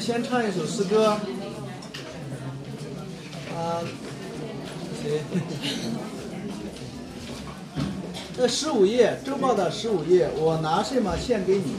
先唱一首诗歌。啊，谁？这十五页，周报的十五页，我拿什么献给你？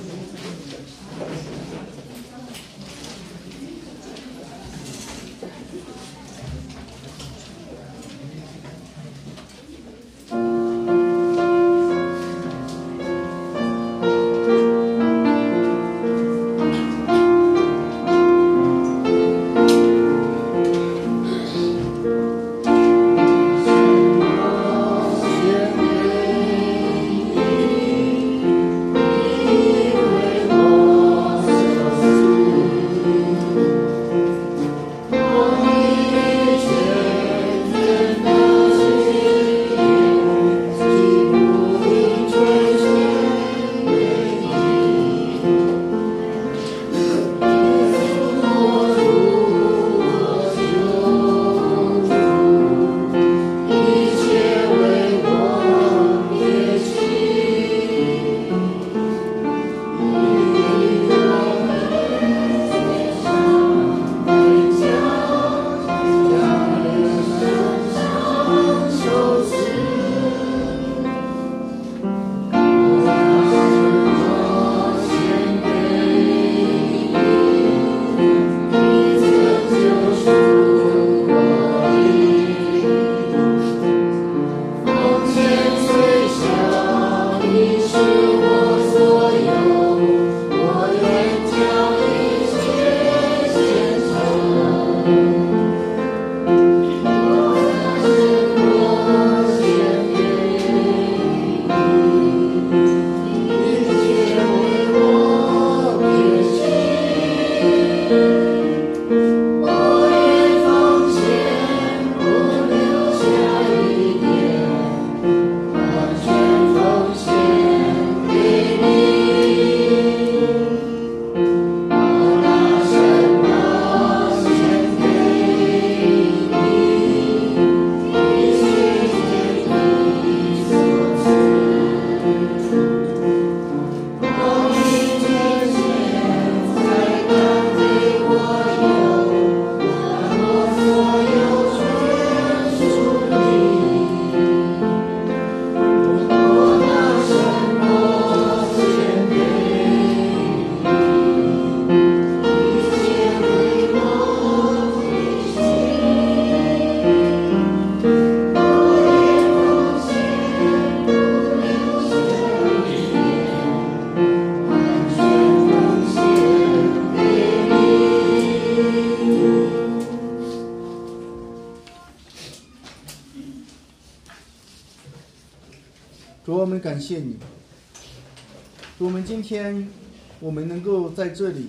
我们能够在这里，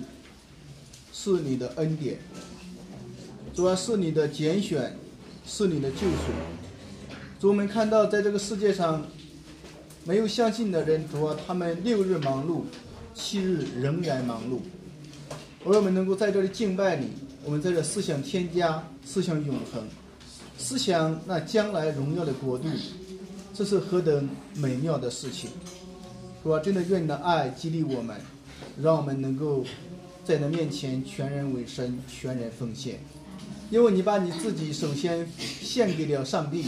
是你的恩典，主要是你的拣选，是你的救赎。主，我们看到在这个世界上，没有相信的人，主啊，他们六日忙碌，七日仍然忙碌。而我们能够在这里敬拜你，我们在这思想添加，思想永恒，思想那将来荣耀的国度。这是何等美妙的事情！主啊，真的愿你的爱激励我们，让我们能够在你面前全人委身、全人奉献。因为你把你自己首先献给了上帝，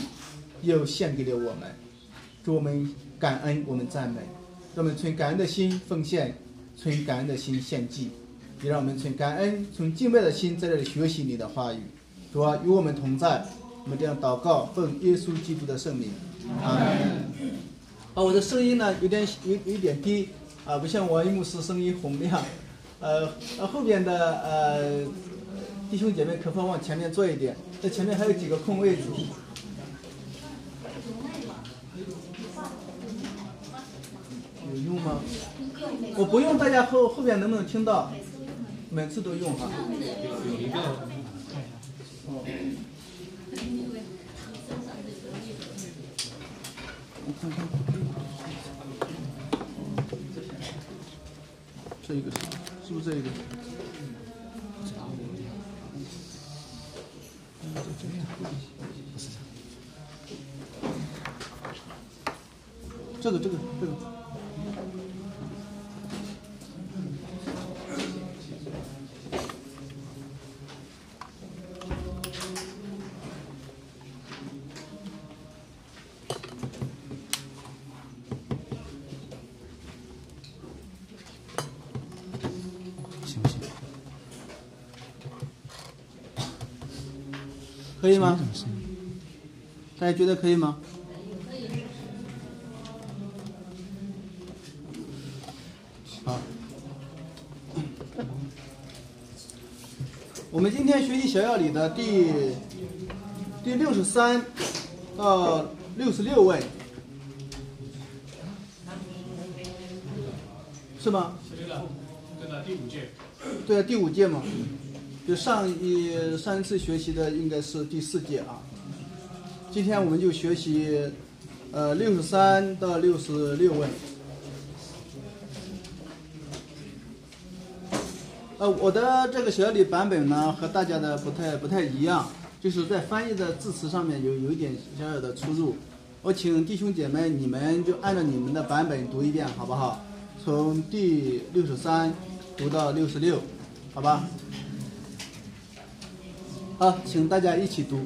又献给了我们。祝我们感恩，我们赞美，让我们存感恩的心奉献，存感恩的心献祭，也让我们存感恩、存敬拜的心在这里学习你的话语。主啊，与我们同在。我们这样祷告，奉耶稣基督的圣名。啊，啊，我的声音呢有点有有点低啊，不像王一牧师声音洪亮。呃，后边的呃弟兄姐妹可否往前面坐一点？这前面还有几个空位置。有用吗？我不用，大家后后边能不能听到？每次都用哈。哦。我看看，这一个是是不是这一个？这个这个这个。家觉得可以吗？好，我们今天学习小药里的第第六十三到六十六位，是吗？这个这个第五届，对啊，第五届嘛，就上一上一次学习的应该是第四届啊。今天我们就学习呃六十三到六十六位。呃，我的这个小李版本呢和大家的不太不太一样，就是在翻译的字词上面有有一点小小的出入。我请弟兄姐妹你们就按照你们的版本读一遍，好不好？从第六十三读到六十六，好吧？好，请大家一起读。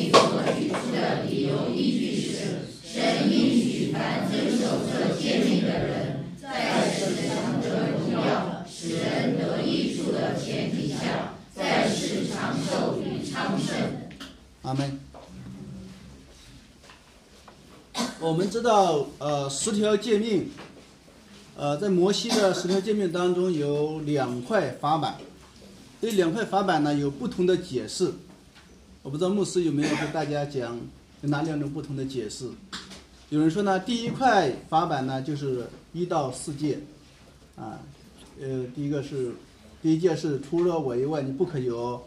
我们知道，呃，十条诫命，呃，在摩西的十条诫命当中有两块法板，这两块法板呢有不同的解释。我不知道牧师有没有给大家讲有哪两种不同的解释？有人说呢，第一块法板呢就是一到四戒，啊，呃，第一个是第一诫是除了我以外你不可有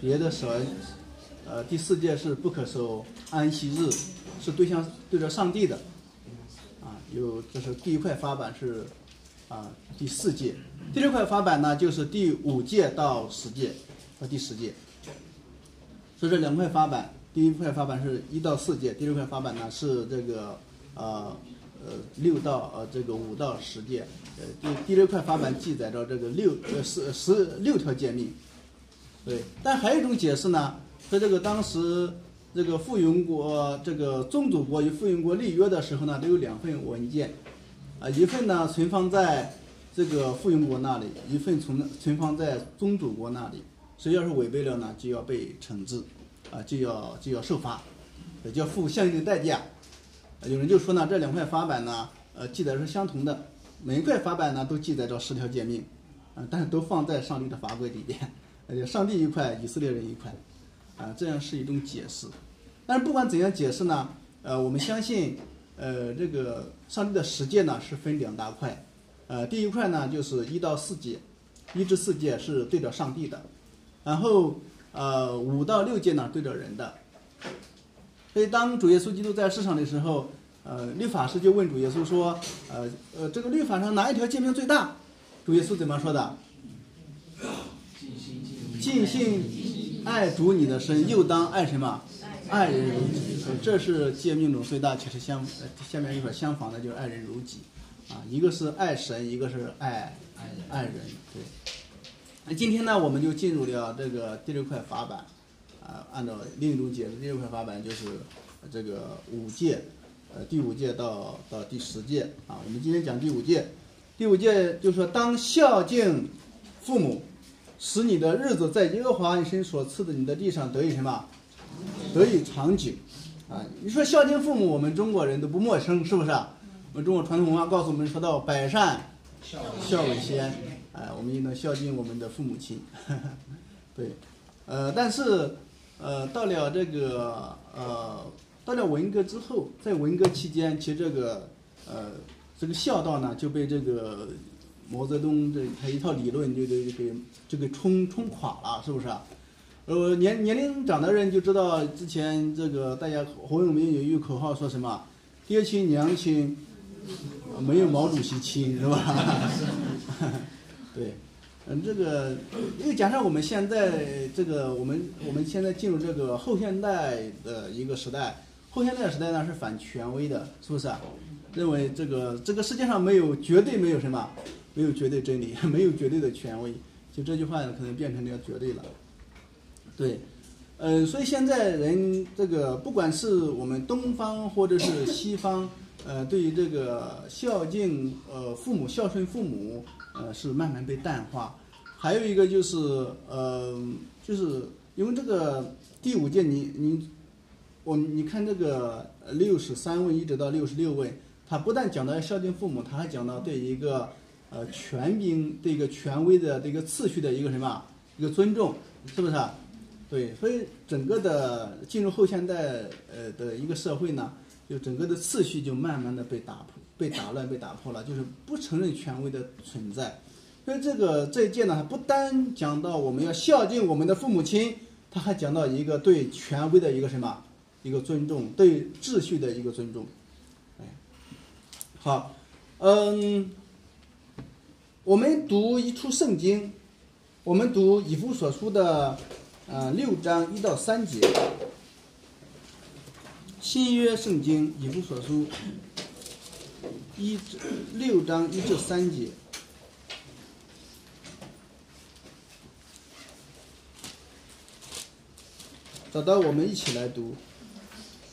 别的神。呃，第四届是不可守安息日，是对象对着上帝的，啊，有这是第一块法板是，啊，第四届，第六块法板呢就是第五届到十届和第十届，所以这两块法板，第一块法板是一到四届，第六块法板呢是这个呃呃六到呃这个五到十届，呃第第六块法板记载着这个六呃十十六条诫命，对，但还有一种解释呢。在这个当时，这个附庸国、这个宗主国与附庸国立约的时候呢，都有两份文件，啊，一份呢存放在这个附庸国那里，一份存存放在宗主国那里。谁要是违背了呢，就要被惩治，啊，就要就要受罚，也就要付相应的代价。有人就说呢，这两块法板呢，呃，记载是相同的，每一块法板呢都记载着十条诫命，啊，但是都放在上帝的法规里边，呃，上帝一块，以色列人一块。啊，这样是一种解释，但是不管怎样解释呢，呃，我们相信，呃，这个上帝的十诫呢是分两大块，呃，第一块呢就是一到四诫，一至四诫是对着上帝的，然后呃五到六诫呢对着人的，所以当主耶稣基督在世上的时候，呃，律法师就问主耶稣说，呃呃，这个律法上哪一条诫命最大？主耶稣怎么说的？尽心。爱主你的神，又当爱什么？爱人如己。这是诫命中最大，其实相下面一块相仿的，就是爱人如己。啊，一个是爱神，一个是爱爱爱人。对。那今天呢，我们就进入了这个第六块法板。啊，按照另一种解释，第六块法板就是这个五届，呃，第五届到到第十届。啊，我们今天讲第五届。第五届就是说，当孝敬父母。使你的日子在耶和华你神所赐的你的地上得以什么？得以长久，啊！你说孝敬父母，我们中国人都不陌生，是不是？我们中国传统文化告诉我们，说到百善孝为先，哎，我们应当孝敬我们的父母亲。对，呃，但是，呃，到了这个，呃，到了文革之后，在文革期间，其实这个呃，这个孝道呢就被这个毛泽东这他一套理论就就给就给冲冲垮了，是不是啊？呃，年年龄长的人就知道，之前这个大家很有名有一句口号说什么“爹亲娘亲没有毛主席亲”，是吧？对，嗯，这个因为加上我们现在这个我们我们现在进入这个后现代的一个时代，后现代时代呢是反权威的，是不是啊？认为这个这个世界上没有绝对没有什么，没有绝对真理，没有绝对的权威，就这句话可能变成了绝对了。对，呃，所以现在人这个不管是我们东方或者是西方，呃，对于这个孝敬呃父母、孝顺父母，呃，是慢慢被淡化。还有一个就是，呃，就是因为这个第五届，你你我你看这个六十三位一直到六十六位，他不但讲到孝敬父母，他还讲到对一个呃权柄、对一个权威的这个次序的一个什么一个尊重，是不是？对，所以整个的进入后现代呃的一个社会呢，就整个的次序就慢慢的被打破、被打乱、被打破了，就是不承认权威的存在。所以这个这一届呢，不单讲到我们要孝敬我们的父母亲，他还讲到一个对权威的一个什么一个尊重，对秩序的一个尊重。哎，好，嗯，我们读一出圣经，我们读以弗所书的。啊，六章一到三节，新约圣经以弗所书一至六章一至三节，找到我们一起来读。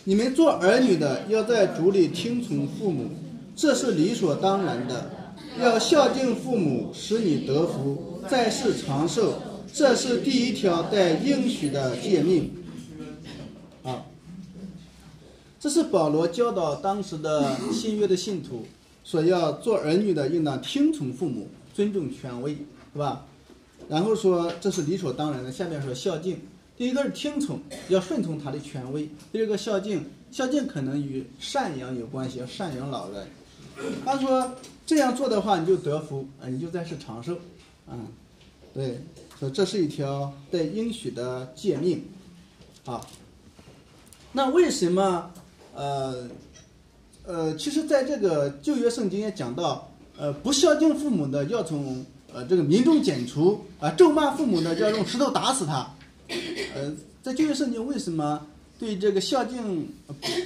你们做儿女的要在主里听从父母，这是理所当然的。要孝敬父母，使你得福，在世长寿。这是第一条带应许的诫命，啊，这是保罗教导当时的新约的信徒，说要做儿女的应当听从父母，尊重权威，是吧？然后说这是理所当然的。下面说孝敬，第一个是听从，要顺从他的权威；第二个孝敬，孝敬可能与赡养有关系，要赡养老人。他说这样做的话，你就得福，啊，你就在世长寿，嗯，对。说这是一条带应许的诫命，啊，那为什么呃呃，其实在这个旧约圣经也讲到，呃，不孝敬父母的要从呃这个民众剪除，啊，咒骂父母的就要用石头打死他，呃，在旧约圣经为什么对这个孝敬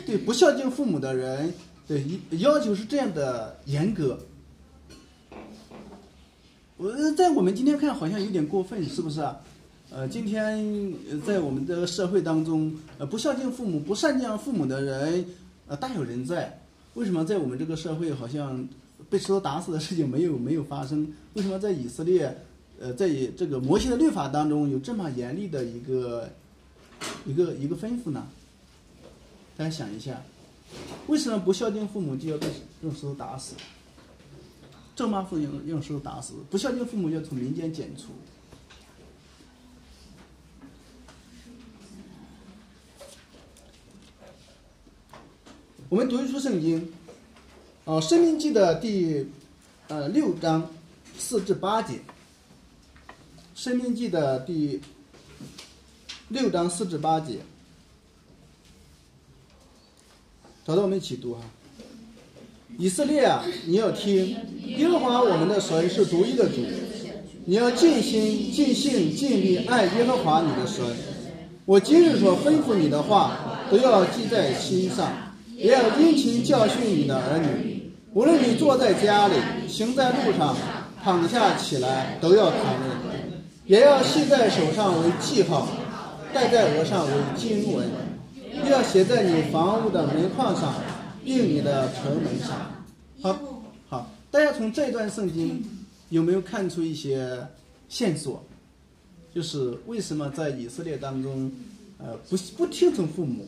对不孝敬父母的人对要求是这样的严格？我在我们今天看好像有点过分，是不是啊？呃，今天在我们的社会当中，呃，不孝敬父母、不赡养父母的人，呃，大有人在。为什么在我们这个社会好像被石头打死的事情没有没有发生？为什么在以色列，呃，在这个摩西的律法当中有这么严厉的一个一个一个吩咐呢？大家想一下，为什么不孝敬父母就要被用石头打死？咒骂父母用用石头打死，不孝敬父母要从民间剪除。我们读一出圣经，哦，《生命记》的第呃六章四至八节，《生命记》的第六章四至八节，找到我们一起读哈。以色列啊，你要听，耶和华我们的神是独一的主，你要尽心、尽性、尽力爱耶和华你的神。我今日所吩咐你的话，都要记在心上，也要殷勤教训你的儿女。无论你坐在家里，行在路上，躺下起来，都要谈论，也要系在手上为记号，戴在额上为经文，要写在你房屋的门框上。并你的城门上，好，好，大家从这段圣经有没有看出一些线索？就是为什么在以色列当中，呃，不不听从父母，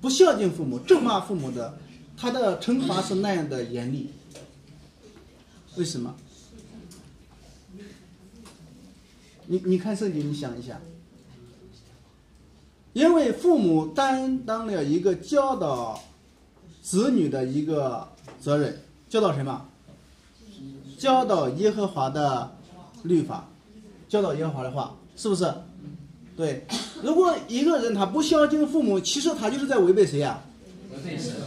不孝敬父母，咒骂父母的，他的惩罚是那样的严厉？为什么？你你看圣经，你想一下，因为父母担当了一个教导。子女的一个责任，教导什么？教导耶和华的律法，教导耶和华的话，是不是？对。如果一个人他不孝敬父母，其实他就是在违背谁呀？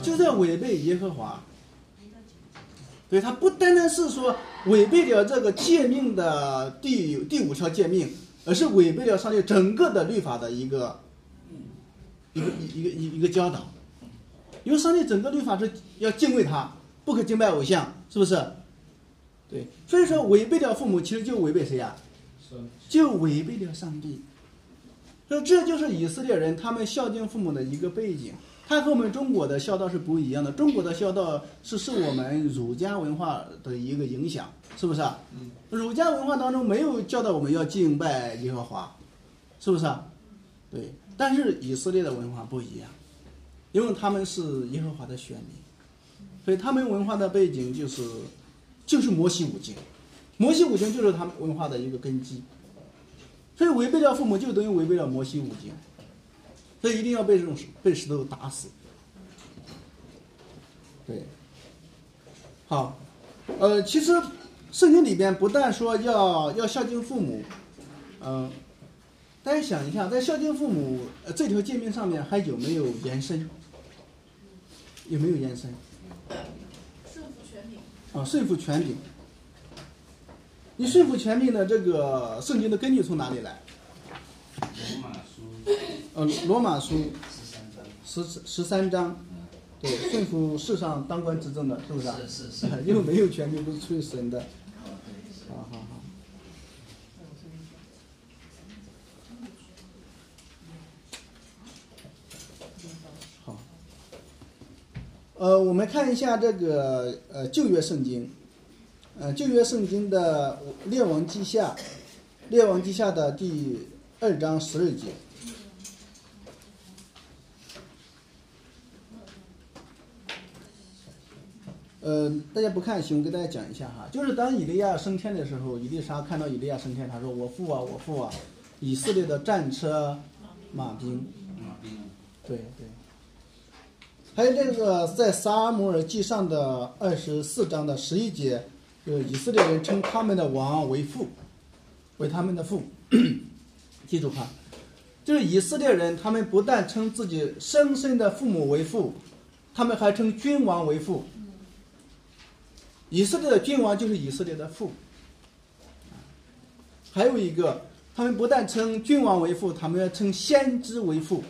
就在违背耶和华。对他不单单是说违背了这个诫命的第第五条诫命，而是违背了上帝整个的律法的一个一个一个一一个教导。因为上帝整个律法是要敬畏他，不可敬拜偶像，是不是？对，所以说违背掉父母，其实就违背谁呀？就违背了上帝。所以这就是以色列人他们孝敬父母的一个背景。他和我们中国的孝道是不一样的。中国的孝道是受我们儒家文化的一个影响，是不是啊？儒家文化当中没有教导我们要敬拜耶和华，是不是啊？对。但是以色列的文化不一样，因为他们是耶和华的选民，所以他们文化的背景就是就是摩西五经，摩西五经就是他们文化的一个根基。所以违背了父母，就等于违背了摩西五经。所以一定要被这种被石头打死。对，好，呃，其实圣经里边不但说要要孝敬父母，嗯，大家想一下，在孝敬父母这条界面上面还有没有延伸？有没有延伸？顺服权柄。啊，顺服权柄。你顺服权柄的这个圣经的根据从哪里来？罗马书。呃，罗马书十三章，十十三章，对，顺服世上当官执政的，是不是啊？是是是 因为没有权柄都是出于神的。好好呃，我们看一下这个呃旧约圣经，呃旧约圣经的列王记下，列王记下的第二章十二节。呃，大家不看行，我给大家讲一下哈，就是当以利亚升天的时候，以利沙看到以利亚升天，他说：“我父啊，我父啊，以色列的战车、马兵。马兵，”对对。还有这个在撒母耳记上的二十四章的十一节，就是以色列人称他们的王为父，为他们的父。记住哈，就是以色列人，他们不但称自己生身的父母为父，他们还称君王为父。以色列的君王就是以色列的父。还有一个，他们不但称君王为父，他们要称先知为父，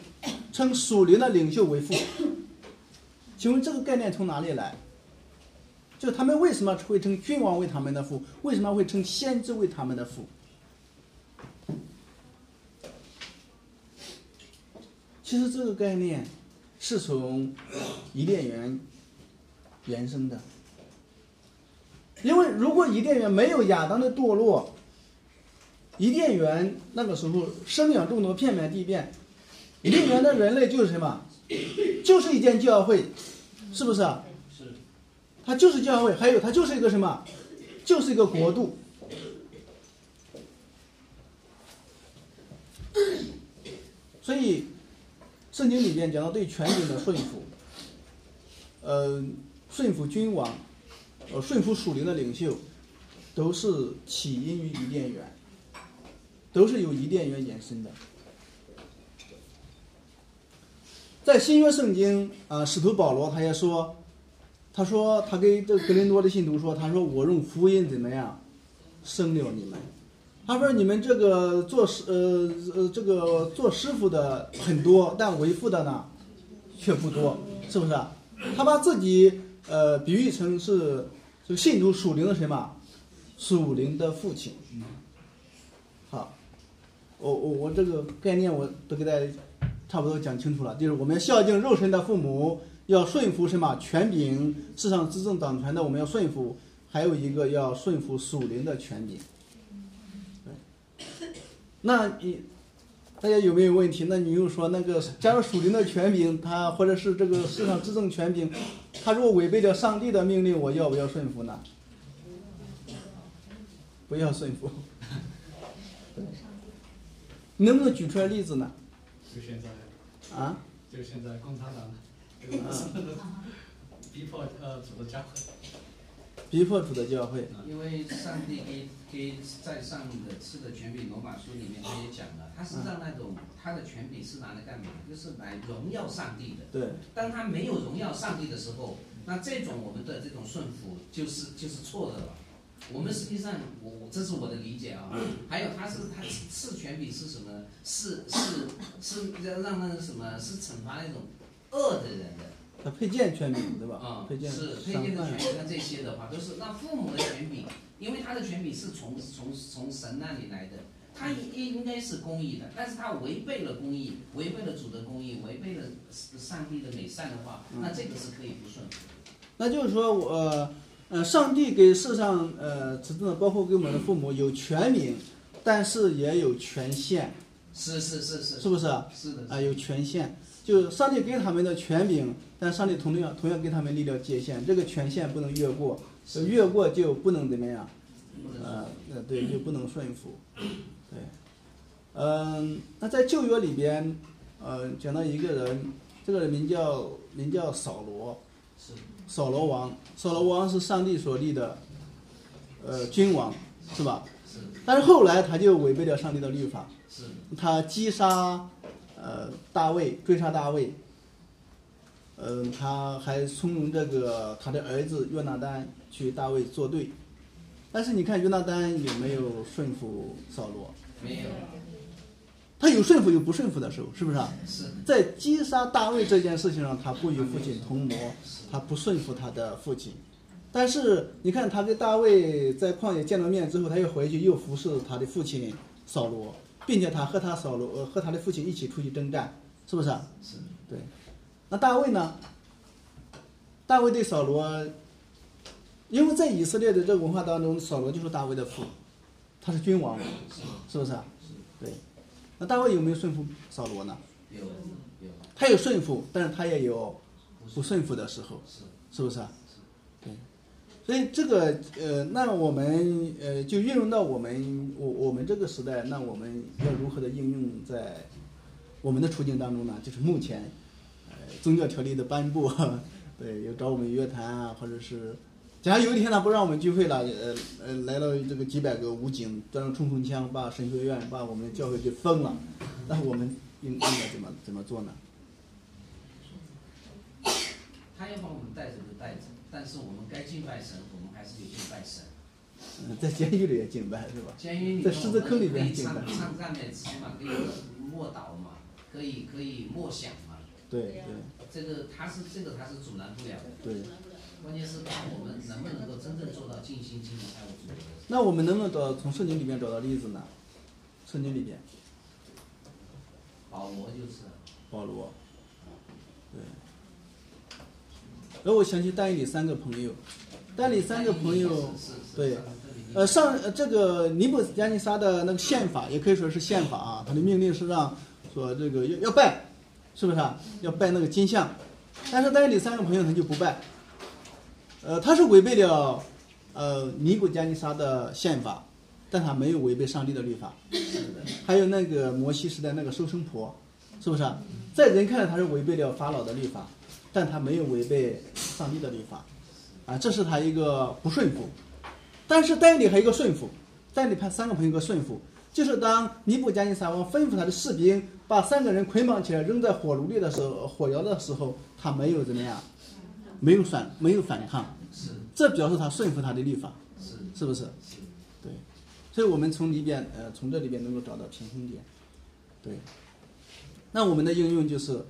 称属灵的领袖为父。请问这个概念从哪里来？就他们为什么会称君王为他们的父？为什么会称先知为他们的父？其实这个概念是从伊甸园延伸的。因为如果伊甸园没有亚当的堕落，伊甸园那个时候生养众多，遍满地遍，伊甸园的人类就是什么？就是一间教会，是不是啊？是。它就是教会，还有它就是一个什么？就是一个国度。所以，圣经里面讲到对权柄的顺服，呃，顺服君王。呃，顺服属灵的领袖，都是起因于伊甸园，都是由伊甸园延伸的。在新约圣经啊，使徒保罗他也说，他说他给这格林多的信徒说，他说我用福音怎么样生了你们？他说你们这个做师呃呃这个做师傅的很多，但为父的呢却不多，是不是？他把自己呃比喻成是。这个信徒属灵的什么？属灵的父亲。好，我我我这个概念我都给大家差不多讲清楚了，就是我们孝敬肉身的父母，要顺服什么权柄，世上执政掌权的我们要顺服，还有一个要顺服属灵的权柄。那你大家有没有问题？那你又说那个，假如属灵的权柄，他或者是这个世上执政权柄？他如果违背了上帝的命令，我要不要顺服呢？不要顺服。你能不能举出来例子呢？就现在。啊？就现在共产党，逼迫呃主的教会。逼迫主的教会。因为上帝给给在上的赐的权柄，罗马书里面他也讲了，他是让那种他的权柄是拿来干嘛？就是来荣耀上帝的。对，当他没有荣耀上帝的时候，那这种我们的这种顺服就是就是错的了。我们实际上，我我这是我的理解啊。还有他是他赐权柄是什么？是是是让让那个什么？是惩罚那种恶的人的。他配件权柄，对吧？啊、配件是配件的权柄，像这些的话，都是那父母的权柄，因为他的权柄是从从从神那里来的，他应应该是公义的，但是他违背了公义，违背了主的公义，违背了上帝的美善的话，那这个是可以不顺服的。那就是说，我呃呃，上帝给世上呃，包括给我们的父母有权柄，但是也有权限，是是是是。是不是？啊？是的，啊，有权限，就是上帝给他们的权柄，但上帝同样同样给他们立了界限，这个权限不能越过，越过就不能怎么样，呃说。呃，对，就不能顺服，对，嗯、那在旧约里边，呃，讲到一个人，这个人名叫名叫扫罗，是扫罗王，扫罗王是上帝所立的，呃，君王，是吧？是但是后来他就违背了上帝的律法，是他击杀，呃，大卫，追杀大卫。嗯、他还怂恿这个他的儿子约拿丹去大卫作对，但是你看约拿丹有没有顺服扫罗？没有他有顺服有不顺服的时候，是不是啊？是在击杀大卫这件事情上，他不与父亲同谋，他不顺服他的父亲。但是你看，他跟大卫在旷野见了面之后，他又回去又服侍他的父亲扫罗，并且他和他扫罗呃和他的父亲一起出去征战，是不是啊？是对。那大卫呢？大卫对扫罗，因为在以色列的这个文化当中，扫罗就是大卫的父，他是君王，是不是啊？对。那大卫有没有顺服扫罗呢？有有他有顺服，但是他也有不顺服的时候，是是不是啊？对，所以这个呃，那我们呃就运用到我们我我们这个时代，那我们要如何的应用在我们的处境当中呢？就是目前呃宗教条例的颁布，对，有找我们约谈啊，或者是。假如有一天他不让我们聚会了，呃呃，来了这个几百个武警端着冲锋枪，把神学院、把我们的教会给封了，那我们应应该怎么怎么做呢？他要把我们带走就带走，但是我们该敬拜神，我们还是得敬拜神。嗯，在监狱里也敬拜是吧？监狱里在狮子坑里边敬拜唱赞美词嘛，可以默祷嘛，可以可以默想嘛。对对这个他是这个他是阻拦不了的，对。关键是看我们能不能够真正做到尽心尽力爱我主的。那我们能不能找从圣经里面找到例子呢？圣经里面，保罗就是保罗，对。然后我想起但以理三个朋友，但以理三个朋友，对呃，上呃这个尼布加尼撒的那个宪法也可以说是宪法啊，他的命令是让说这个要要拜，是不是啊？要拜那个金像，但是但以理三个朋友他就不拜，呃，他是违背了呃尼布加尼撒的宪法，但他没有违背上帝的律法。还有那个摩西时代那个收生婆，是不是？在人看来他是违背了法老的律法，但他没有违背上帝的律法，啊，这是他一个不顺服。但是但以理还有一个顺服，但以理派三个朋友一个顺服，就是当尼布加尼撒王吩咐他的士兵把三个人捆绑起来扔在火炉里的时候，火窑的时候，他没有怎么样，没有反没有反抗，是这表示他顺服他的律法，是是不是？是对，所以我们从里边呃从这里边能够找到平衡点，对。那我们的应用就是，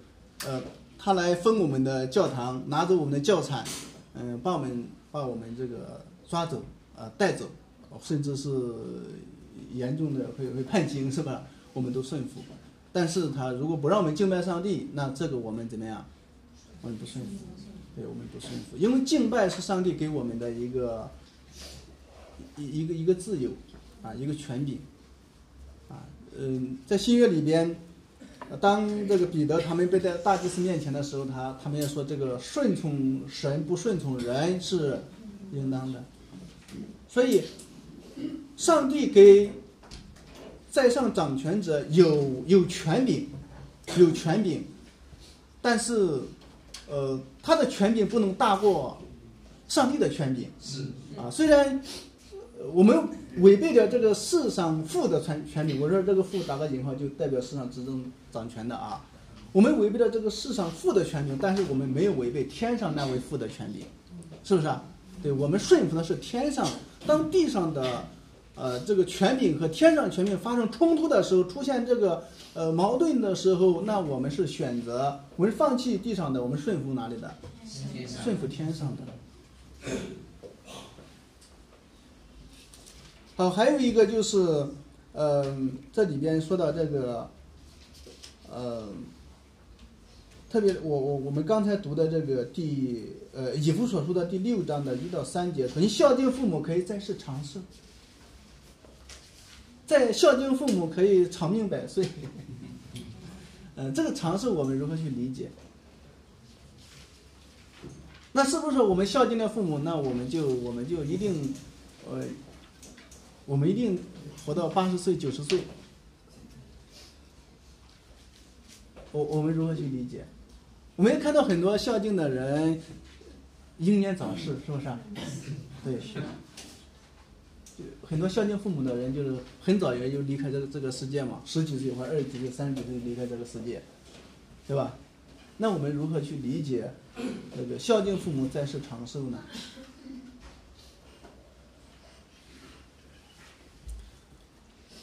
呃，他来封我们的教堂，拿走我们的教产，嗯、把我们把我们这个抓走，呃，带走，甚至是严重的会会判刑，是吧？我们都顺服。但是他如果不让我们敬拜上帝，那这个我们怎么样？我们不顺服，对我们不顺服，因为敬拜是上帝给我们的一个一一个一个自由啊，一个权柄啊，嗯，在新约里边，当这个彼得他们被在大祭司面前的时候，他他们也说这个顺从神不顺从人是应当的，所以上帝给在上掌权者有有权柄，有权柄，但是呃他的权柄不能大过上帝的权柄是啊。虽然呃我们违背了这个世上父的权权柄，我说这个父打个引号，就代表世上执政掌权的啊。我们违背了这个世上父的权柄，但是我们没有违背天上那位父的权柄，是不是啊？对，我们顺服的是天上，当地上的呃这个权柄和天上权柄发生冲突的时候，出现这个呃矛盾的时候，那我们是选择我们是放弃地上的，我们顺服哪里的？顺服天上的。好，还有一个就是，嗯、这里边说到这个，呃，特别我我我们刚才读的这个第呃以弗所书的第六章的一到三节说，你孝敬父母可以在世长寿，在孝敬父母可以长命百岁。嗯、这个长寿我们如何去理解？那是不是我们孝敬了父母，那我们就我们就一定，呃，我们一定活到八十岁九十岁？我我们如何去理解？我们也看到很多孝敬的人英年早逝，是不是啊？对，很多孝敬父母的人，就是很早也就离开这个这个世界嘛，十几岁或者二十几岁、三十几岁离开这个世界，对吧？那我们如何去理解这个孝敬父母在世长寿呢？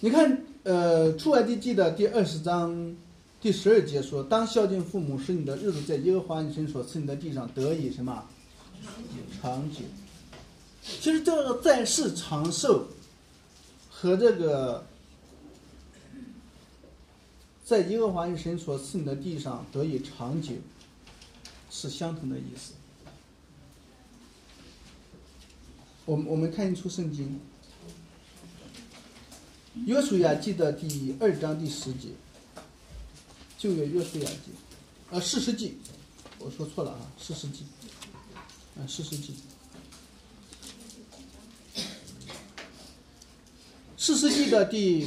你看，呃，《出埃及记》的第二十章第十二节说：“当孝敬父母，使你的日子在耶和华你神所赐你的地上得以什么长久。”其实这个在世长寿和这个在耶和华你神所赐你的地上得以长久是相同的意思。我们我们看一出圣经，约书亚记的第二章第十节，旧约约书亚记，呃，四世纪，我说错了啊，四世纪，啊，四世纪。四世纪的第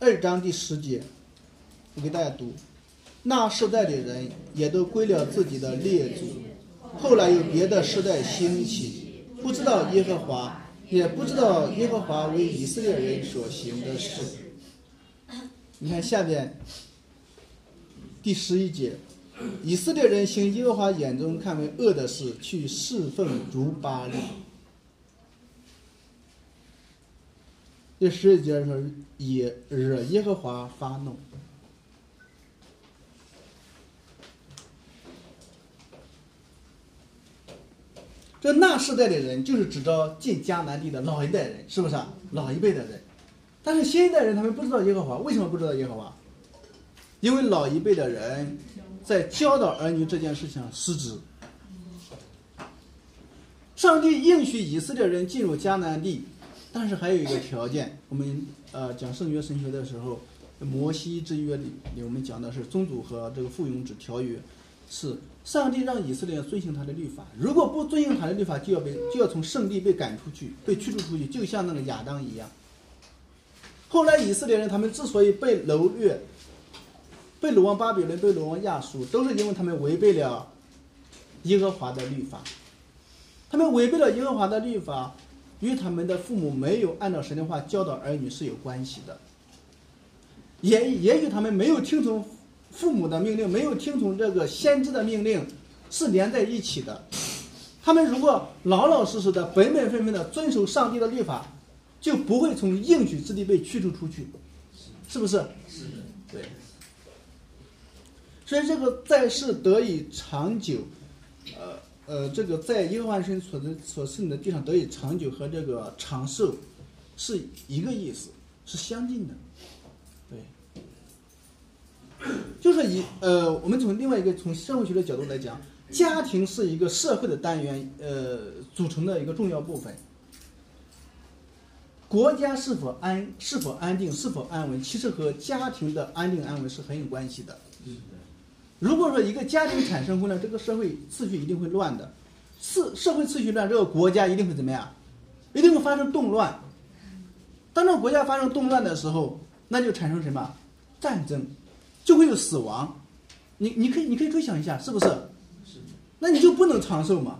二章第十节，我给大家读：那世代的人也都归了自己的列祖，后来有别的世代兴起，不知道耶和华，也不知道耶和华为以色列人所行的事。你看下边第十一节，以色列人行耶和华眼中看为恶的事，去侍奉如巴力。第十一节说也惹耶和华发怒。这那世代的人就是指着进迦南地的老一代人，是不是啊？老一辈的人，但是新一代人他们不知道耶和华，为什么不知道耶和华？因为老一辈的人在教导儿女这件事情失职。上帝应许以色列人进入迦南地，但是还有一个条件，我们呃讲圣约神学的时候，摩西之约里我们讲的是宗主和这个附庸之条约，是上帝让以色列人遵行他的律法，如果不遵行他的律法，就要被就要从圣地被赶出去，被驱逐出去，就像那个亚当一样。后来以色列人他们之所以被掳掠，被掳往巴比伦，被掳往亚述，都是因为他们违背了耶和华的律法。他们违背了耶和华的律法，与他们的父母没有按照神的话教导儿女是有关系的，也也许他们没有听从父母的命令，没有听从这个先知的命令是连在一起的。他们如果老老实实的、本本分分的遵守上帝的律法，就不会从应许之地被驱逐出去，是不是？是的，对。所以这个在世得以长久，呃呃，这个在耶和华神所的所赐你的地上得以长久和这个长寿是一个意思，是相近的，对。就是以呃，我们从另外一个从社会学的角度来讲，家庭是一个社会的单元，呃，组成的一个重要部分。国家是否安是否安定是否安稳，其实和家庭的安定安稳是很有关系的。如果说一个家庭产生混乱，这个社会秩序一定会乱的。社社会秩序乱，这个国家一定会怎么样？一定会发生动乱。当这个国家发生动乱的时候，那就产生什么战争，就会有死亡。你你可以你可以推想一下，是不是？那你就不能长寿嘛？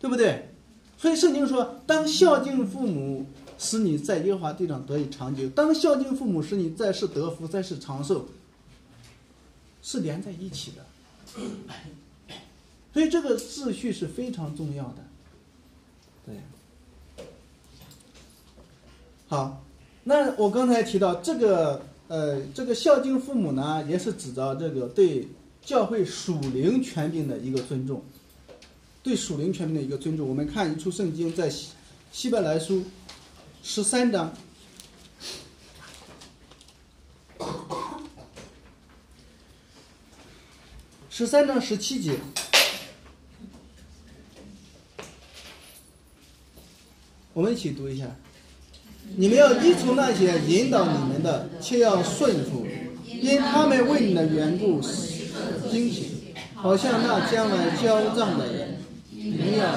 对不对？所以圣经说，当孝敬父母，使你在耶和华地上得以长久；当孝敬父母，使你在世得福，在世长寿，是连在一起的。所以这个秩序是非常重要的。对。好，那我刚才提到这个，呃，这个孝敬父母呢，也是指着这个对教会属灵权柄的一个尊重，对属灵权柄的一个尊重。我们看一处圣经，在希希伯来书十三章，十三章十七节。我们一起读一下。你们要依从那些引导你们的，却要顺服，因他们为你的缘故惊醒，好像那将来交账的人。你们要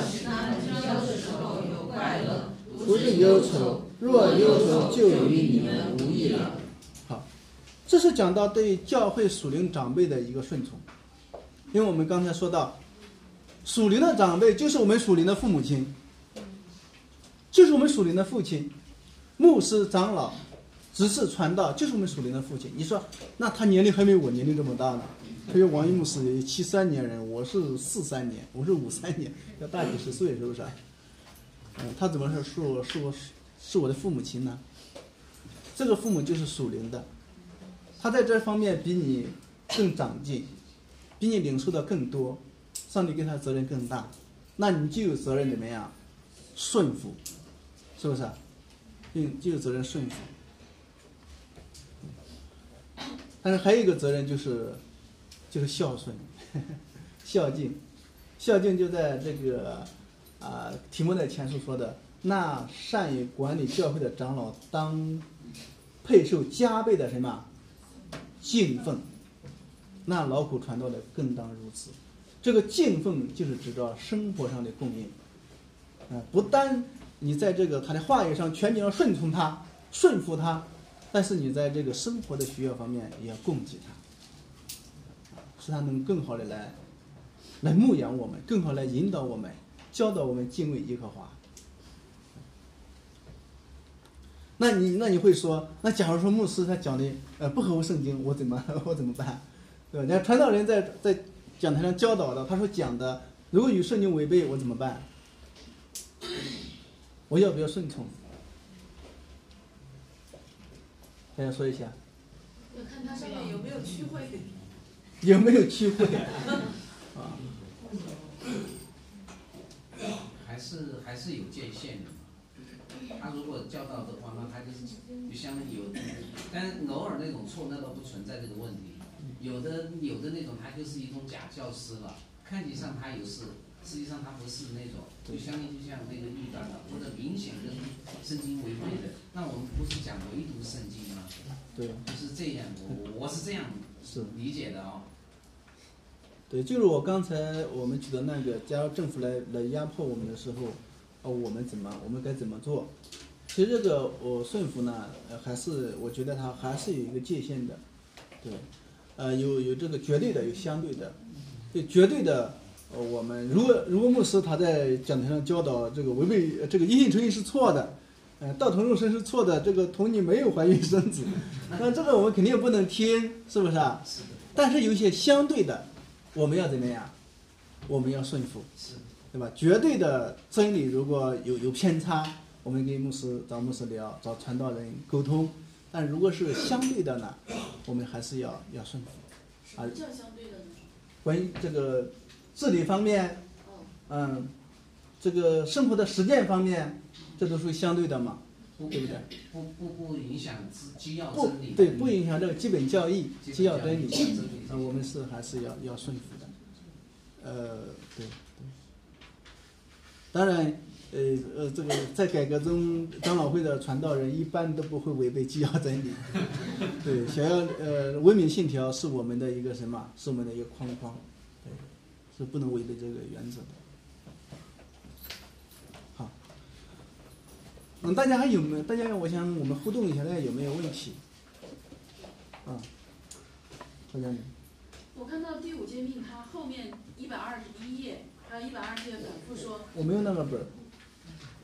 不是忧愁，若忧愁，就与你们无益了。好，这是讲到对教会属灵长辈的一个顺从，因为我们刚才说到，属灵的长辈就是我们属灵的父母亲，就是我们属灵的父亲。牧师、长老、执事、传道，就是我们属灵的父亲。你说，那他年龄还没我年龄这么大呢。所以王一牧师七三年人，我是四三年，我是五三年，要大几十岁，是不是？嗯，他怎么是是我是我是我的父母亲呢？这个父母就是属灵的，他在这方面比你更长进，比你领受的更多，上帝给他责任更大，那你就有责任怎么样？顺服，是不是？并就有责任顺服，但是还有一个责任就是，就是孝顺，孝敬，孝敬就在这个啊题目在前述说的，那善于管理教会的长老当配受加倍的什么敬奉，那劳苦传道的更当如此。这个敬奉就是指着生活上的供应，啊，不单。你在这个他的话语上全你要顺从他，顺服他，但是你在这个生活的需要方面也要供给他，使他能更好的来，来牧养我们，更好来引导我们，教导我们敬畏耶和华。那你那你会说，那假如说牧师他讲的呃不合乎圣经，我怎么 我怎么办？对吧？你看传道人在在讲台上教导的，他说讲的如果与圣经违背，我怎么办？我要不要顺从？大家说一下。要看他上面有没有区会。有没有区会？啊。还是还是有界限的。他如果教导的话，那他就是就相当于有，但偶尔那种错，那倒不存在这个问题。有的有的那种，他就是一种假教师了，看起上他有事。实际上他不是那种，就相当于就像那个异端的，或者明显跟圣经违背的。那我们不是讲唯独圣经吗？对，就是这样，我我是这样是理解的啊。对，就是我刚才我们举的那个，假如政府来来压迫我们的时候，哦，我们怎么，我们该怎么做？其实这个我顺服呢，呃，还是我觉得它还是有一个界限的，对，呃，有有这个绝对的，有相对的，对，绝对的。呃，我们如果如果牧师他在讲台上教导这个违背这个一性成义是错的，呃，道同肉身是错的，这个童女没有怀孕生子，那这个我们肯定不能听，是不是啊？是。但是有一些相对的，我们要怎么样？我们要顺服，是，对吧？绝对的真理如果有有偏差，我们跟牧师找牧师聊，找传道人沟通。但如果是相对的呢，我们还是要要顺服。什么叫相对的呢？关于这个。治理方面，嗯，这个生活的实践方面，这都属于相对的嘛，对不对？不不不影响基要真理。对，不影响这个基本教义、基要真理。啊，我们是还是要要顺服的。呃，对对。当然，呃呃，这个在改革中，长老会的传道人一般都不会违背纪要真理。对，想要呃，文明信条是我们的一个什么？是我们的一个框框。对是不能违背这个原则的。好，嗯，大家还有没有？大家，我想我们互动一下，大家有没有问题？啊，大家。我看到第五诫命，它后面一百二十一页还有一百二十页反复说，我没有那个本儿。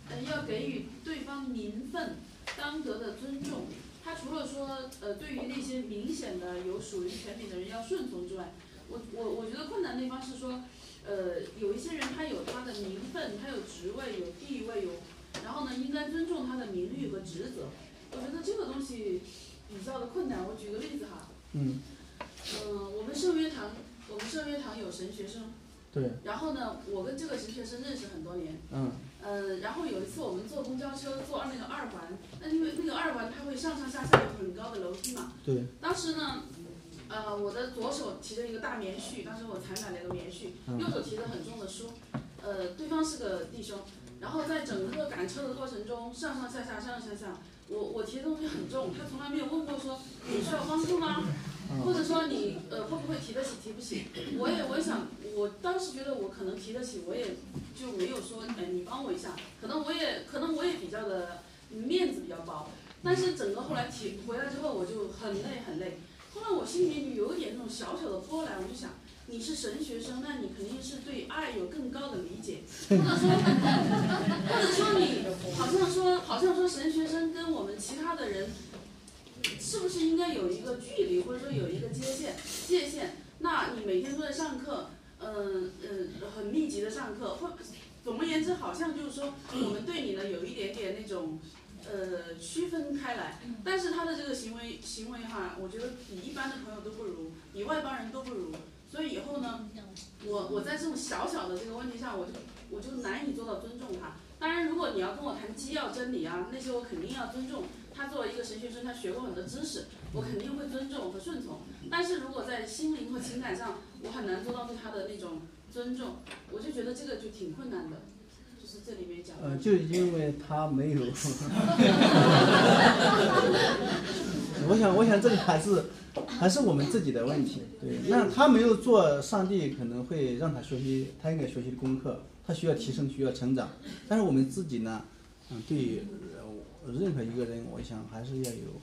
呃，要给予对方名分当得的尊重。他除了说，呃，对于那些明显的有属于权柄的人要顺从之外，我我我觉得困难的地方是说，呃，有一些人他有他的名分，他有职位，有地位，有，然后呢，应该尊重他的名誉和职责。我觉得这个东西比较的困难。我举个例子哈，嗯，嗯、我们圣约堂，我们圣约堂有神学生，对，然后呢，我跟这个神学生认识很多年。嗯呃，然后有一次我们坐公交车坐那个二环，那因为那个二环它会上上下下有很高的楼梯嘛。对。当时呢，呃，我的左手提着一个大棉絮，当时我才买了一个棉絮，嗯右手提着很重的书，呃，对方是个弟兄，然后在整个赶车的过程中，上上下下，上上下下，我我提的东西很重，他从来没有问过说你需要帮助吗？或者说你呃会不会提得起提不起？我也我也想，我当时觉得我可能提得起，我也就没有说哎你帮我一下，可能我也可能我也比较的面子比较薄，但是整个后来提回来之后我就很累很累，后来我心里面就有一点那种小小的波澜，我就想。你是神学生，那你肯定是对爱有更高的理解，或者说，或者说你好像说，好像说神学生跟我们其他的人是不是应该有一个距离，或者说有一个界限界限？那你每天都在上课，嗯嗯，很密集的上课，或总而言之，好像就是说我们对你呢有一点点那种呃区分开来，但是他的这个行为行为哈，我觉得比一般的朋友都不如，比外邦人都不如。所以以后呢，我我在这种小小的这个问题上，我就我就难以做到尊重他。当然，如果你要跟我谈机要真理啊，那些我肯定要尊重。他作为一个神学生，他学过很多知识，我肯定会尊重和顺从。但是如果在心灵和情感上，我很难做到对他的那种尊重，我就觉得这个就挺困难的。就是这里面讲的。呃，就因为他没有，我想，我想这个还是还是我们自己的问题。对，那他没有做，上帝可能会让他学习他应该学习的功课，他需要提升，需要成长。但是我们自己呢，嗯，对任何一个人，我想还是要有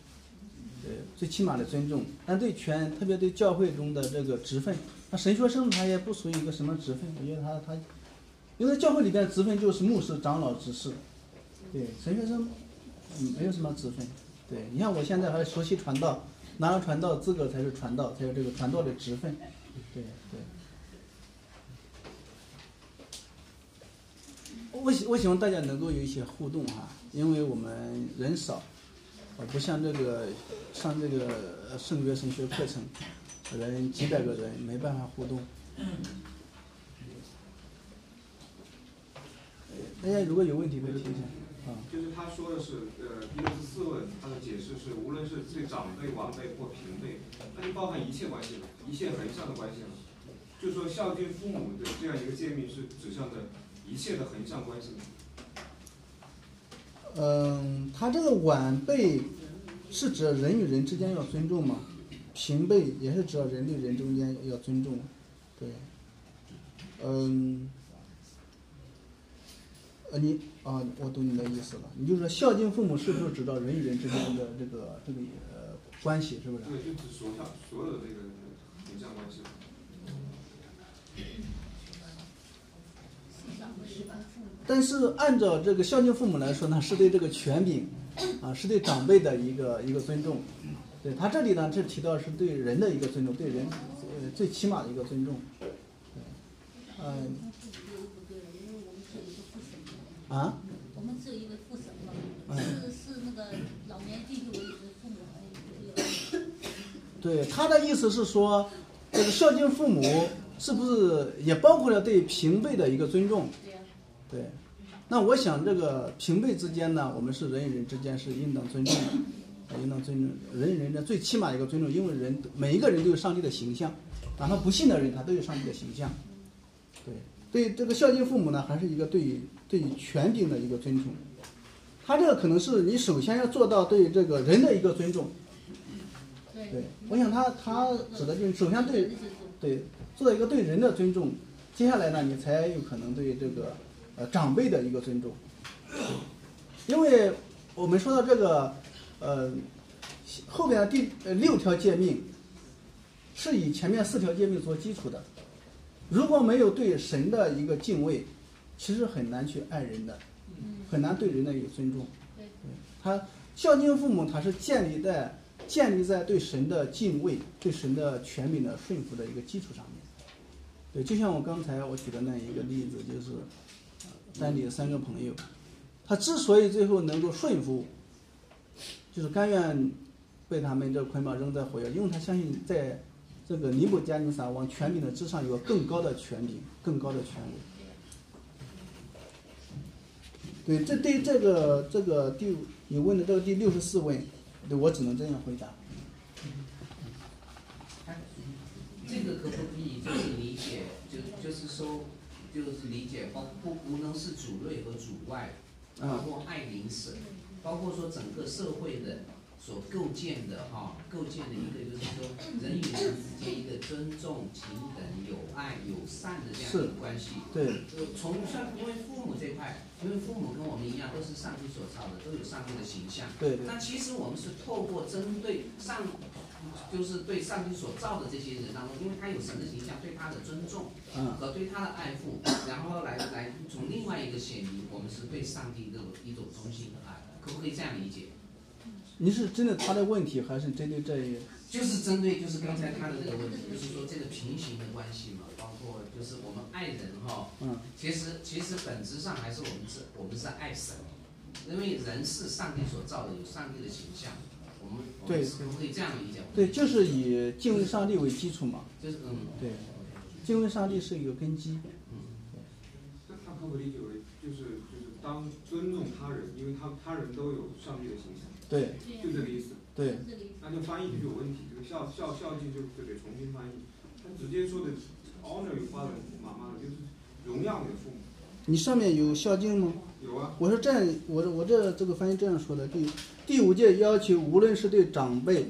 呃最起码的尊重。但对全，特别对教会中的这个职分，那神学生他也不属于一个什么职分，我觉得他他。因为教会里边职分就是牧师、长老、执事，对神学生，嗯，没有什么职分。对你像我现在还熟悉传道，拿了传道资格才是传道，才有这个传道的职分。对对。我希我希望大家能够有一些互动哈，因为我们人少，呃，不像这个上这个圣约神学课程，人几百个人没办法互动。大家如果有问题可以提一下。啊，就是他说的是，呃，一六四四问，他的解释是，无论是对长辈、晚辈或平辈，那就包含一切关系了，一切横向的关系了。就是说孝敬父母的这样一个诫命是指向的一切的横向关系。嗯，他这个晚辈是指人与人之间要尊重嘛？平辈也是指人对人中间要尊重，对。嗯。呃，你啊，我懂你的意思了。你就说孝敬父母是不是指到人与人之间的这个这个呃关系，是不是？对，就指所有所有的这个横向关系。但是按照这个孝敬父母来说呢，是对这个权柄啊，是对长辈的一个一个尊重。对他这里呢，这提到是对人的一个尊重，对人呃最起码的一个尊重。嗯。啊？我们只有一个父神嘛，是是那个老年继续维持父母还有对他的意思是说，这个孝敬父母是不是也包括了对平辈的一个尊重？对那我想这个平辈之间呢，我们是人与人之间是应当尊重的，应当尊重人与人的最起码一个尊重，因为人每一个人都有上帝的形象，哪怕不信的人他都有上帝的形象。对，对这个孝敬父母呢，还是一个对对权柄的一个尊重。他这个可能是你首先要做到对这个人的一个尊重。对，我想他他指的就是首先对对做到一个对人的尊重，接下来呢，你才有可能对这个呃长辈的一个尊重。因为我们说到这个呃后边第呃六条诫命是以前面四条诫命做基础的，如果没有对神的一个敬畏，其实很难去爱人的，嗯，很难对人的有尊重。对，他孝敬父母，他是建立在建立在对神的敬畏、对神的权柄的顺服的一个基础上面。对，就像我刚才我举的那一个例子，就是呃丹尼的三个朋友，他之所以最后能够顺服，就是甘愿被他们这捆绑扔在火窑，因为他相信在这个尼布加尼撒王权柄的之上有更高的权柄、更高的权威。对，这对这个这个第五你问的这个第六十四问，对我只能这样回答。这个可不可以就是理解，就就是说，就是理解包不无能是主内和主外，包括爱邻舍，包括说整个社会的所构建的哈，构建的一个就是说人与人之间一个尊重、平等、友爱、友善的这样一个关系。对，就从像因为父母这块，因为父母跟我们一样都是上帝所造的，都有上帝的形象。对。对那其实我们是透过针对上，就是对上帝所造的这些人当中，因为他有神的形象，对他的尊重嗯，和对他的爱护，然后来来从另外一个显明，我们是对上帝的一种忠心和爱，可不可以这样理解？你是针对他的问题，还是针对这一？就是针对就是刚才他的这个问题，就是说这个平行的关系嘛，包括就是我们爱人哈、嗯，其实其实本质上还是我们是我们是爱神，因为人是上帝所造的，有上帝的形象，我们我们对可不可以这样理解？对，就是以敬畏上帝为基础嘛。就是嗯，对，敬畏上帝是一个根基。嗯那他可不可以理解为就是就是当尊重他人，因为他他人都有上帝的形象，对就这个意思。对，那就翻译就有问题，这个孝孝孝敬就就得重新翻译。他直接说的 honor your father 妈妈就是荣耀你的父母。你上面有孝敬吗？有啊，我是这样，我我这这个翻译这样说的：第第五届要求，无论是对长辈、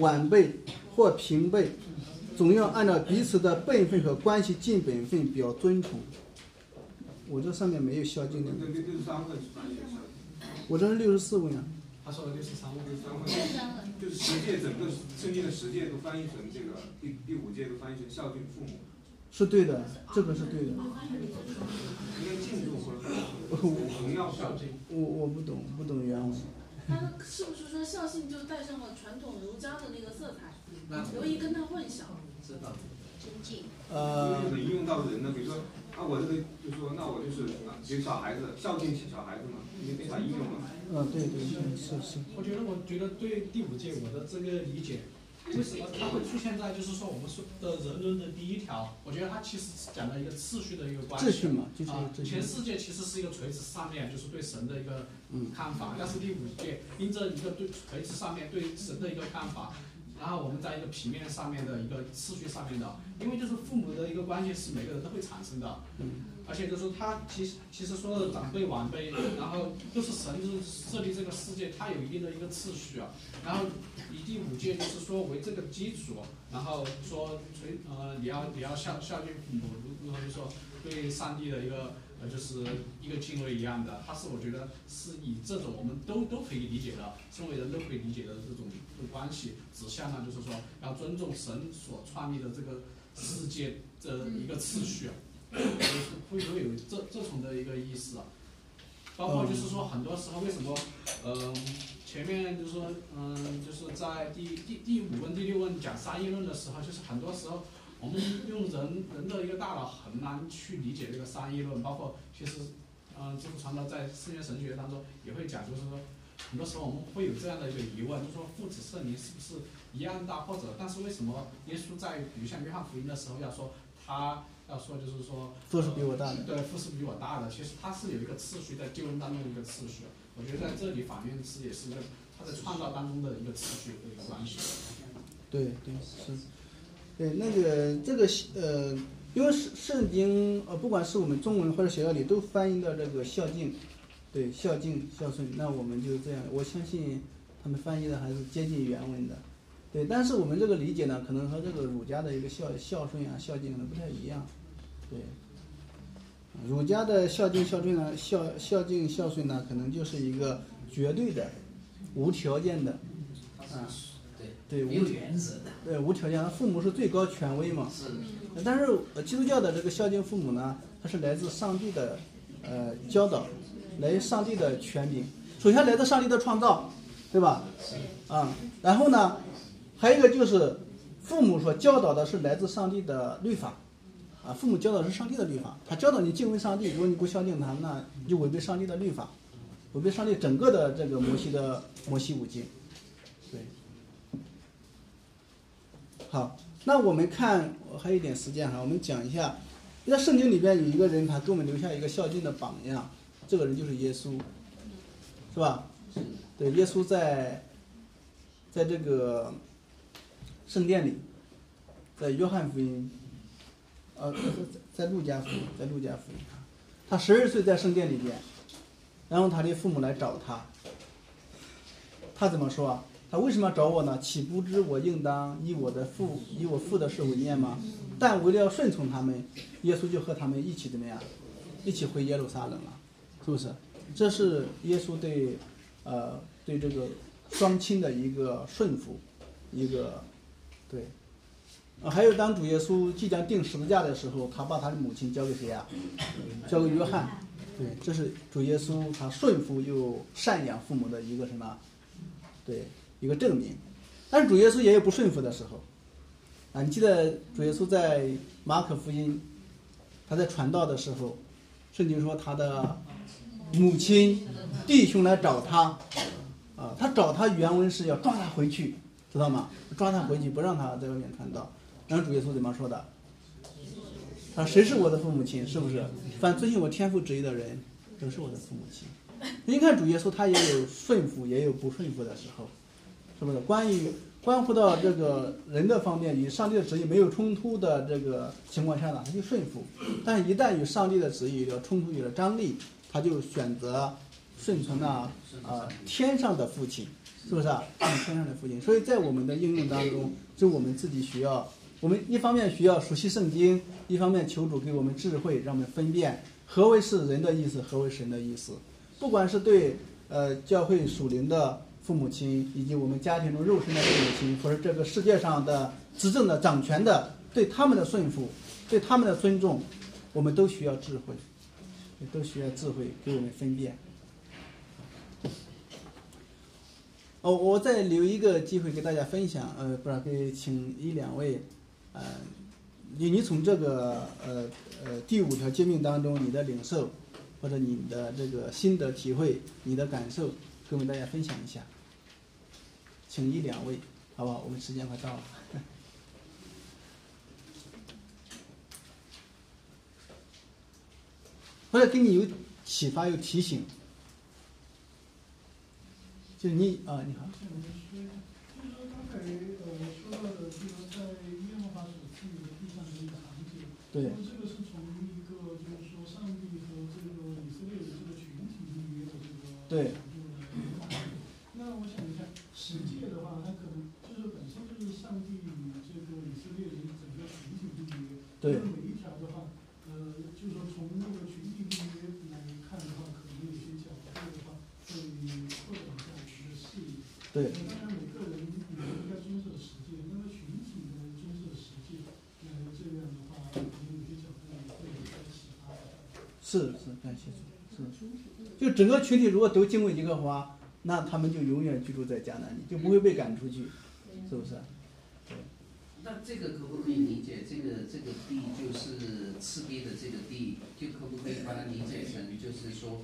晚辈或平辈，总要按照彼此的辈分和关系尽本分，表尊崇。我这上面没有孝敬的，我这是六十四问啊。他说的六十三问，这三份第三个，就是十诫整个圣经的十诫都翻译成这个第第五诫都翻译成孝敬父母，是对的，这个是对的。应该敬重或者荣耀 孝敬。我我不懂，不懂原文。他是不是说孝信就带上了传统儒家的那个色彩，那容易跟他混淆？知道。尊敬，呃为，能应用到人呢，比如说啊，我这个就说，那我就是啊，给小孩子孝敬小孩子嘛，你没法应用嘛。嗯，对对对，是是。我觉得，我觉得对第五届我的这个理解，为什么它会出现在就是说我们说的人伦的第一条？我觉得它其实是讲了一个次序的一个关系。秩序嘛，就是啊，秩序全。世界其实是一个垂直上面就是对神的一个嗯看法，但是第五届因着一个对垂直上面对神的一个看法，然后我们在一个平面上面的一个次序上面的，因为就是父母的一个关系是每个人都会产生的，而且就是他其实其实说的长辈晚辈，然后就是神就是设立这个世界，它有一定的一个次序啊，然后以第五届就是说为这个基础，然后说垂呃你要你要孝孝敬父母，如如何就说对上帝的一个呃就是一个敬畏一样的，它是我觉得是以这种我们都都可以理解的，身为人都可以理解的这种关系，指向呢就是说要尊重神所创立的这个世界的一个次序，就是会不会有这这种的一个意思啊？包括就是说很多时候为什么嗯、前面就是说嗯、就是在第第第五问第六问讲三议论的时候，就是很多时候我们用人人的一个大脑很难去理解这个三议论，包括其实，嗯，知乎传道在四元神学当中也会讲，就是说，很多时候我们会有这样的一个疑问，就是说父子圣灵是不是一样大，或者但是为什么耶稣在比如像约翰福音的时候要说他要说就是说富是比我大的。对，富是比我大的，其实它是有一个次序在救恩当中的一个次序，我觉得在这里法院是也是一个他在创造当中的一个次序的一个关系。对对是，对那个这个呃，因为圣圣经呃，不管是我们中文或者学校里都翻译的这个孝敬，对孝敬孝顺，那我们就这样，我相信他们翻译的还是接近原文的，对，但是我们这个理解呢，可能和这个儒家的一个孝孝顺啊孝敬可能不太一样，对。儒家的孝敬孝顺呢，孝孝敬孝顺呢，可能就是一个绝对的、无条件的，啊，对，对没有原则的。对无条件，父母是最高权威嘛。是但是呃基督教的这个孝敬父母呢，它是来自上帝的呃教导，来自上帝的权柄。首先来自上帝的创造，对吧？啊，然后呢，还有一个就是父母所教导的是来自上帝的律法，啊，父母教导是上帝的律法，他教导你敬畏上帝，如果你不孝敬他，那你就违背上帝的律法，违背上帝整个的这个摩西的摩西五经，对。好，那我们看我还有一点时间哈，我们讲一下，在圣经里边有一个人，他给我们留下一个孝敬的榜样，这个人就是耶稣，是吧？对，耶稣在，在这个圣殿里，在约翰福音，呃，在在在路加福音，在路加福音，他十二岁在圣殿里边，然后他的父母来找他，他怎么说啊？他为什么要找我呢？岂不知我应当以我的父以我父的事为念吗？但为了要顺从他们，耶稣就和他们一起怎么样？一起回耶路撒冷了，是不是？这是耶稣对，呃，对这个双亲的一个顺服，一个，对。啊，还有当主耶稣即将定十字架的时候，他把他的母亲交给谁呀？交给约翰。对，这是主耶稣他顺服又赡养父母的一个什么？对。一个证明，但是主耶稣也有不顺服的时候，啊，你记得主耶稣在马可福音，他在传道的时候，圣经说他的母亲、弟兄来找他，啊，他找他原文是要抓他回去，知道吗？抓他回去，不让他在外面传道。然后主耶稣怎么说的？啊，谁是我的父母亲？是不是？凡遵循我天父旨意的人，都是我的父母亲。您看主耶稣，他也有顺服，也有不顺服的时候。是不是关于关乎到这个人的方面与上帝的旨意没有冲突的这个情况下呢，他就顺服；但一旦与上帝的旨意有了冲突、有了张力，他就选择顺从那啊天上的父亲，是不是啊？天上的父亲。所以在我们的应用当中，就我们自己需要，我们一方面需要熟悉圣经，一方面求主给我们智慧，让我们分辨何为是人的意思，何为神的意思。不管是对呃教会属灵的。父母亲以及我们家庭中肉身的父母亲，或者这个世界上的执政的、掌权的，对他们的顺服，对他们的尊重，我们都需要智慧，都需要智慧给我们分辨。哦，我再留一个机会给大家分享，呃，不然给请一两位，呃，你你从这个呃呃第五条诫命当中你的领受，或者你的这个心得体会，你的感受，跟我们大家分享一下。请一两位，好不好？我们时间快到了，或者给你有启发、有提醒，就是你啊，你好。就是说刚才呃说到的，就是在耶和华所赐予的地上的一个场景，对。那么这个是从一个就是说上帝和这个以色列的这个群体立约的这个对。十诫的话，它可能就是本身就是上帝与这个以色列人整个群体立约。对。每一条的话，呃，就是说从那个群体立约来看的话，可能有些角度的话，会扩展一下我们的视野。对。当然，每个人也应该遵守十诫，那么群体的遵守十诫，呃，这样的话，可能有些角度会有些启发。是是，感谢主，是。就整个群体如果都敬畏耶和华。那他们就永远居住在迦南里，就不会被赶出去，是不是？那这个可不可以理解？这个这个地就是赤壁的这个地，就可不可以把它理解成，就是说，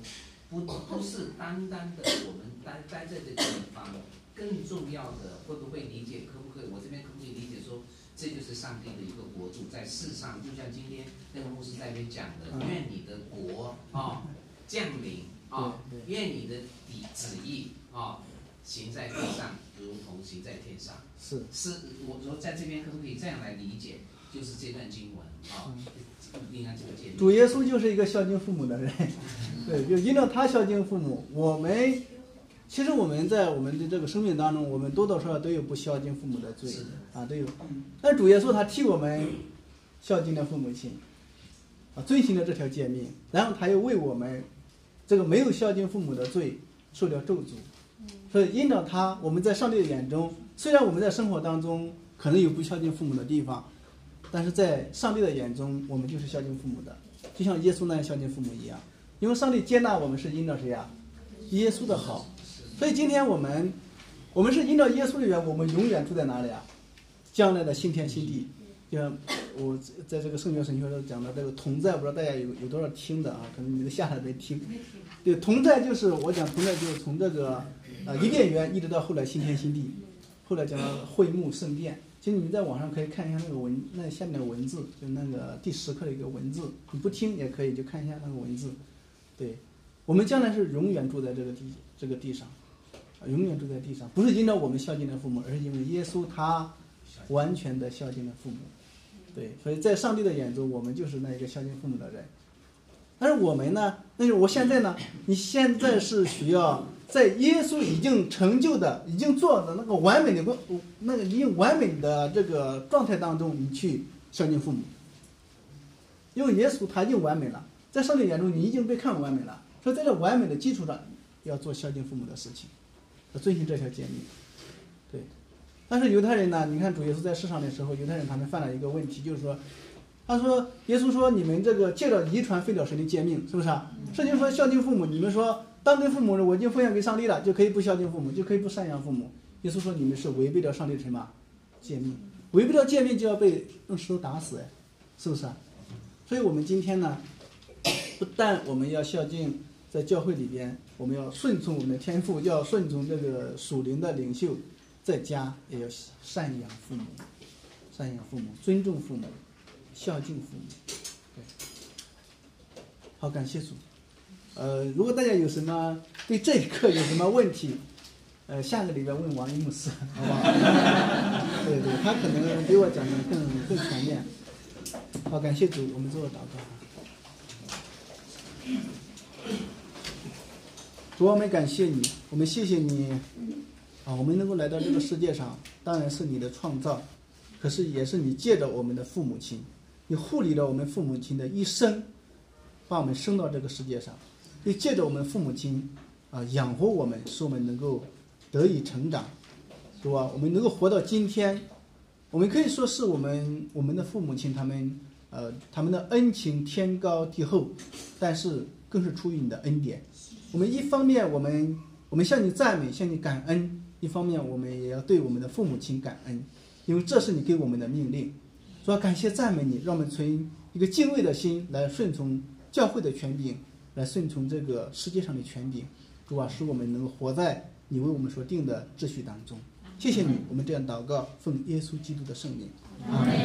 不不是单单的我们待待在这个地方，更重要的会不会理解？可不可以？我这边可不可以理解说，这就是上帝的一个国度，在世上，就像今天那个牧师在那边讲的，愿你的国啊降临。啊，愿你的底旨意啊，行在地上，如同行在天上。是是，我说在这边可不可以这样来理解？就是这段经文啊，应该这个解。主耶稣就是一个孝敬父母的人，对，就因着他孝敬父母，我们其实我们在我们的这个生命当中，我们多多少少都有不孝敬父母的罪啊，都有。但主耶稣他替我们孝敬了父母亲，啊，遵循了这条诫命，然后他又为我们。这个没有孝敬父母的罪，受了咒诅。所以因着他，我们在上帝的眼中虽然我们在生活当中可能有不孝敬父母的地方，但是在上帝的眼中，我们就是孝敬父母的，就像耶稣那样孝敬父母一样。因为上帝接纳我们是因着谁呀？耶稣的好。所以今天我们，我们是因着耶稣的缘，我们永远住在哪里啊？将来的新天新地。就像我在这个圣约神学中讲的这个同在，不知道大家有有多少听的啊？可能你们下来没听。对，同在就是我讲同在，就是从这个呃伊甸园一直到后来新天新地。后来讲到会幕圣殿，其实你们在网上可以看一下那个文，那下面的文字，就那个第十课的一个文字，你不听也可以，就看一下那个文字。对，我们将来是永远住在这个地这个地上，永远住在地上，不是因着我们孝敬的父母，而是因为耶稣他完全的孝敬了父母。对，所以在上帝的眼中，我们就是那一个孝敬父母的人。但是我们呢？那是我现在呢？你现在是需要。在耶稣已经成就的、已经做的那个完美的过、那个已经完美的这个状态当中，你去孝敬父母，因为耶稣他已经完美了，在上帝眼中你已经被看完美了，所以在这完美的基础上要做孝敬父母的事情，遵循这条诫命。对，但是犹太人呢？你看主耶稣在世上的时候，犹太人他们犯了一个问题，就是说，他说耶稣说你们这个借着遗传废了神的诫命？是不是啊？圣经说孝敬父母，你们说。当对父母我已经奉献给上帝了，就可以不孝敬父母，就可以不赡养父母。耶稣说你们是违背了上帝的什么诫命？违背了诫命就要被用石头打死，哎，是不是啊？所以我们今天呢，不但我们要孝敬，在教会里边，我们要顺从我们的天父，要顺从这个属灵的领袖，在家也要赡养父母，赡养父母，尊重父母，孝敬父母。对，好，感谢主。呃，如果大家有什么对这一课有什么问题，呃，下个礼拜问王一牧师，好不好？对对，他可能比我讲的更更全面。好，感谢主，我们做个祷告。主，我们感谢你，我们谢谢你，啊，我们能够来到这个世界上，当然是你的创造，可是也是你借着我们的父母亲，你护理了我们父母亲的一生，把我们生到这个世界上。就借着我们父母亲，啊，养活我们，使我们能够得以成长，是吧？我们能够活到今天，我们可以说是我们我们的父母亲他们，呃，他们的恩情天高地厚，但是更是出于你的恩典。我们一方面我们我们向你赞美，向你感恩；一方面我们也要对我们的父母亲感恩，因为这是你给我们的命令。主要感谢赞美你，让我们存一个敬畏的心来顺从教会的权柄。来顺从这个世界上的权柄，主啊，使我们能够活在你为我们所定的秩序当中。谢谢你，我们这样祷告，奉耶稣基督的圣名。阿门。